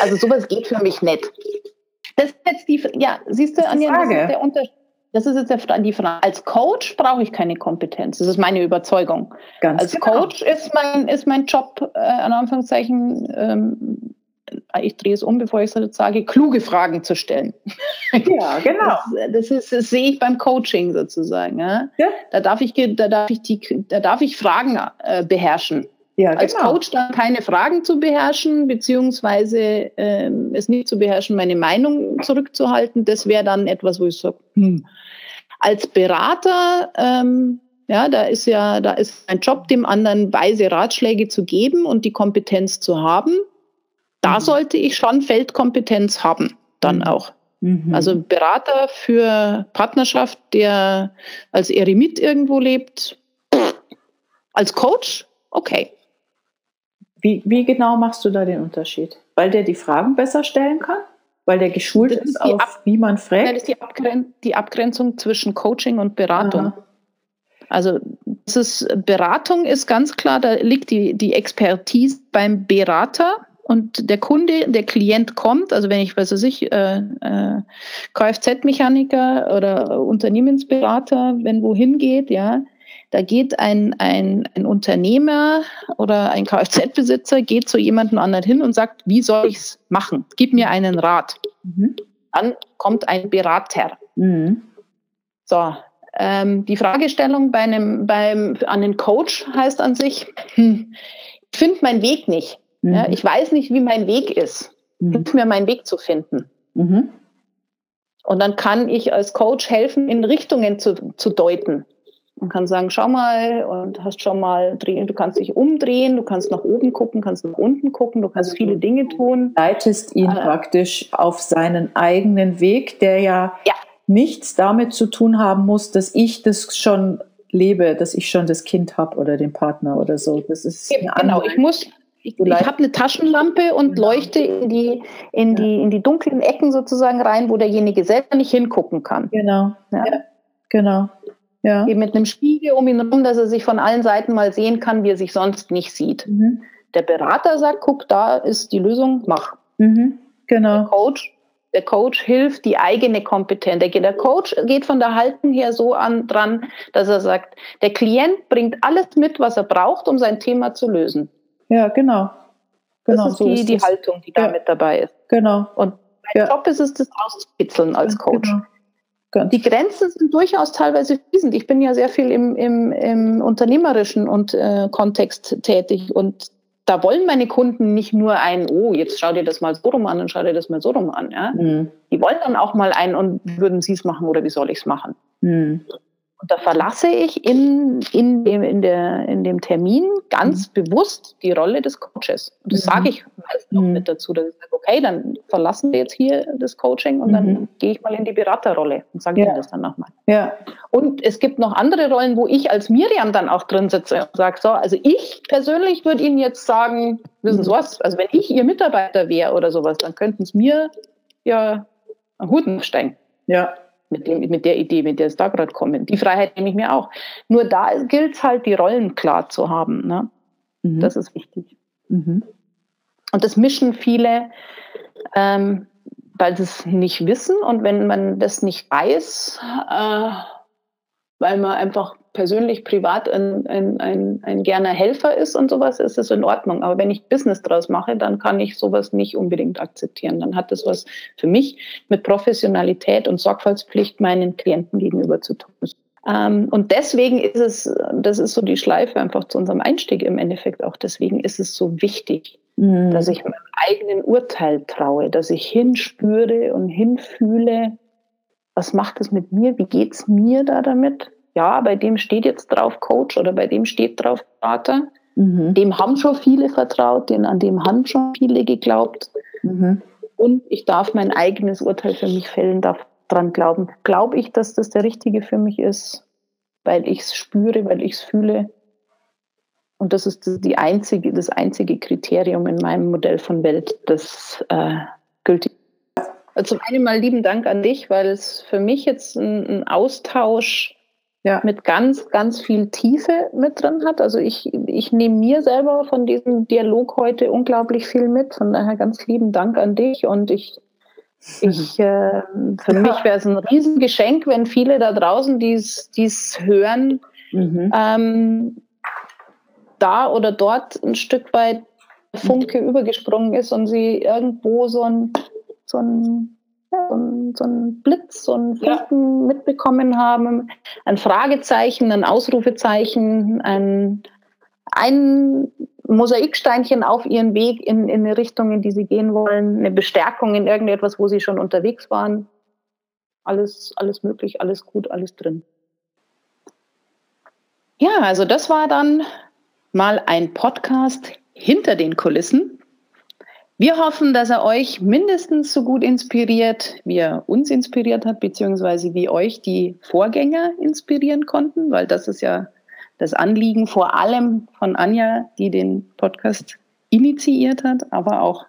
Also sowas geht für mich nicht. Das ist jetzt die, ja, siehst du, Anja, das ist der Unterschied. Das ist jetzt die Frage. Als Coach brauche ich keine Kompetenz. Das ist meine Überzeugung. Ganz Als genau. Coach ist mein, ist mein Job, äh, an Anführungszeichen, ähm, ich drehe es um, bevor ich es sage, kluge Fragen zu stellen. Ja, genau. Das, das, ist, das sehe ich beim Coaching sozusagen. Ja? ja. Da, darf ich, da, darf ich die, da darf ich Fragen äh, beherrschen. Ja, Als genau. Coach dann keine Fragen zu beherrschen, beziehungsweise ähm, es nicht zu beherrschen, meine Meinung zurückzuhalten, das wäre dann etwas, wo ich sage, hm. als Berater, ähm, ja, da ist ja, da ist mein Job, dem anderen weise Ratschläge zu geben und die Kompetenz zu haben. Da mhm. sollte ich schon Feldkompetenz haben, dann auch. Mhm. Also Berater für Partnerschaft, der als Eremit irgendwo lebt, als Coach, okay. Wie, wie genau machst du da den Unterschied? Weil der die Fragen besser stellen kann? Weil der geschult ist, ist auf, Ab wie man fragt? Das ist die, Abgren die Abgrenzung zwischen Coaching und Beratung. Aha. Also das ist, Beratung ist ganz klar, da liegt die, die Expertise beim Berater und der Kunde, der Klient kommt, also wenn ich, weiß ich, äh, äh, Kfz-Mechaniker oder Unternehmensberater, wenn wohin geht, ja, da geht ein, ein, ein Unternehmer oder ein Kfz-Besitzer, geht zu jemandem anderen hin und sagt, wie soll ich es machen? Gib mir einen Rat. Mhm. Dann kommt ein Berater. Mhm. So, ähm, die Fragestellung bei einem, beim, an den Coach heißt an sich, hm, ich finde meinen Weg nicht. Mhm. Ja, ich weiß nicht, wie mein Weg ist. Mhm. Hilf mir, meinen Weg zu finden. Mhm. Und dann kann ich als Coach helfen, in Richtungen zu, zu deuten. Man kann sagen, schau mal und hast schon mal drehen, du kannst dich umdrehen, du kannst nach oben gucken, kannst nach unten gucken, du kannst viele Dinge tun. Du leitest ihn äh, praktisch auf seinen eigenen Weg, der ja, ja, nichts damit zu tun haben muss, dass ich das schon lebe, dass ich schon das Kind habe oder den Partner oder so. Das ist genau, ich muss ich, ich habe eine Taschenlampe und genau. leuchte in die, in, die, in die dunklen Ecken sozusagen rein, wo derjenige selber nicht hingucken kann. Genau. Ja. ja. Genau. Ja. Eben mit einem Spiegel um ihn herum, dass er sich von allen Seiten mal sehen kann, wie er sich sonst nicht sieht. Mhm. Der Berater sagt, guck, da ist die Lösung, mach. Mhm. Genau. Der Coach Der Coach hilft die eigene Kompetenz. Der Coach geht von der Haltung her so an dran, dass er sagt, der Klient bringt alles mit, was er braucht, um sein Thema zu lösen. Ja, genau. genau das ist, so die, ist die Haltung, die ja. da mit dabei ist. Genau. Und mein ja. Job ist es, das auszukitzeln als Coach. Genau. Genau. Die Grenzen sind durchaus teilweise fließend. Ich bin ja sehr viel im, im, im unternehmerischen und, äh, Kontext tätig und da wollen meine Kunden nicht nur ein, oh, jetzt schau dir das mal so rum an und schau dir das mal so rum an. Ja? Mhm. Die wollen dann auch mal ein, und würden Sie es machen oder wie soll ich es machen? Mhm. Und da verlasse ich in, in, dem, in, der, in dem Termin ganz mhm. bewusst die Rolle des Coaches. Und das mhm. sage ich meist noch mhm. mit dazu, dass ich sage, okay, dann verlassen wir jetzt hier das Coaching und dann mhm. gehe ich mal in die Beraterrolle und sage ja. Ihnen das dann nochmal. Ja. Und es gibt noch andere Rollen, wo ich als Miriam dann auch drin sitze und sage, so, also ich persönlich würde Ihnen jetzt sagen, wissen Sie mhm. was, also wenn ich Ihr Mitarbeiter wäre oder sowas, dann könnten Sie mir ja einen Hut stecken. Ja mit, dem, mit der Idee, mit der es da gerade kommen. Die Freiheit nehme ich mir auch. Nur da gilt es halt, die Rollen klar zu haben. Ne? Mhm. Das ist wichtig. Mhm. Und das mischen viele, ähm, weil sie es nicht wissen. Und wenn man das nicht weiß, äh, weil man einfach persönlich, privat ein, ein, ein, ein gerner Helfer ist und sowas, ist es in Ordnung. Aber wenn ich Business draus mache, dann kann ich sowas nicht unbedingt akzeptieren. Dann hat das was für mich mit Professionalität und Sorgfaltspflicht meinen Klienten gegenüber zu tun. Ähm, und deswegen ist es, das ist so die Schleife einfach zu unserem Einstieg im Endeffekt auch, deswegen ist es so wichtig, mhm. dass ich meinem eigenen Urteil traue, dass ich hinspüre und hinfühle, was macht es mit mir, wie geht es mir da damit? Ja, bei dem steht jetzt drauf Coach oder bei dem steht drauf Berater. Mhm. Dem haben schon viele vertraut, den, an dem haben schon viele geglaubt. Mhm. Und ich darf mein eigenes Urteil für mich fällen, darf dran glauben. Glaube ich, dass das der Richtige für mich ist, weil ich es spüre, weil ich es fühle. Und das ist die einzige, das einzige Kriterium in meinem Modell von Welt, das äh, gültig ist. Also zum einen mal lieben Dank an dich, weil es für mich jetzt ein, ein Austausch ja. mit ganz, ganz viel Tiefe mit drin hat. Also ich, ich nehme mir selber von diesem Dialog heute unglaublich viel mit. Von daher ganz lieben Dank an dich und ich ich, äh, für ja. mich wäre es ein Riesengeschenk, wenn viele da draußen, die es hören, mhm. ähm, da oder dort ein Stück weit Funke mhm. übergesprungen ist und sie irgendwo so ein, so ein so, ein, so ein Blitz, so ein Funken ja. mitbekommen haben, ein Fragezeichen, ein Ausrufezeichen, ein, ein Mosaiksteinchen auf ihren Weg in, in eine Richtung, in die sie gehen wollen, eine Bestärkung in irgendetwas, wo sie schon unterwegs waren. Alles, alles möglich, alles gut, alles drin. Ja, also das war dann mal ein Podcast hinter den Kulissen. Wir hoffen, dass er euch mindestens so gut inspiriert, wie er uns inspiriert hat, beziehungsweise wie euch die Vorgänger inspirieren konnten, weil das ist ja das Anliegen vor allem von Anja, die den Podcast initiiert hat, aber auch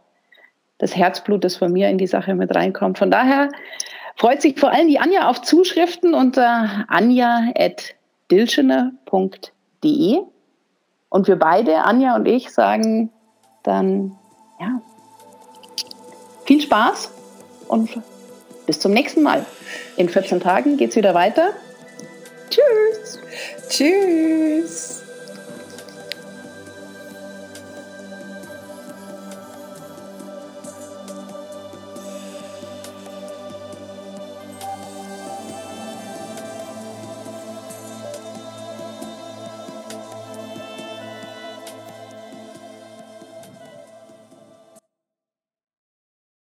das Herzblut, das von mir in die Sache mit reinkommt. Von daher freut sich vor allem die Anja auf Zuschriften unter anja.dilschener.de. Und wir beide, Anja und ich, sagen dann, ja, viel Spaß und bis zum nächsten Mal. In 14 Tagen geht es wieder weiter. Tschüss. Tschüss.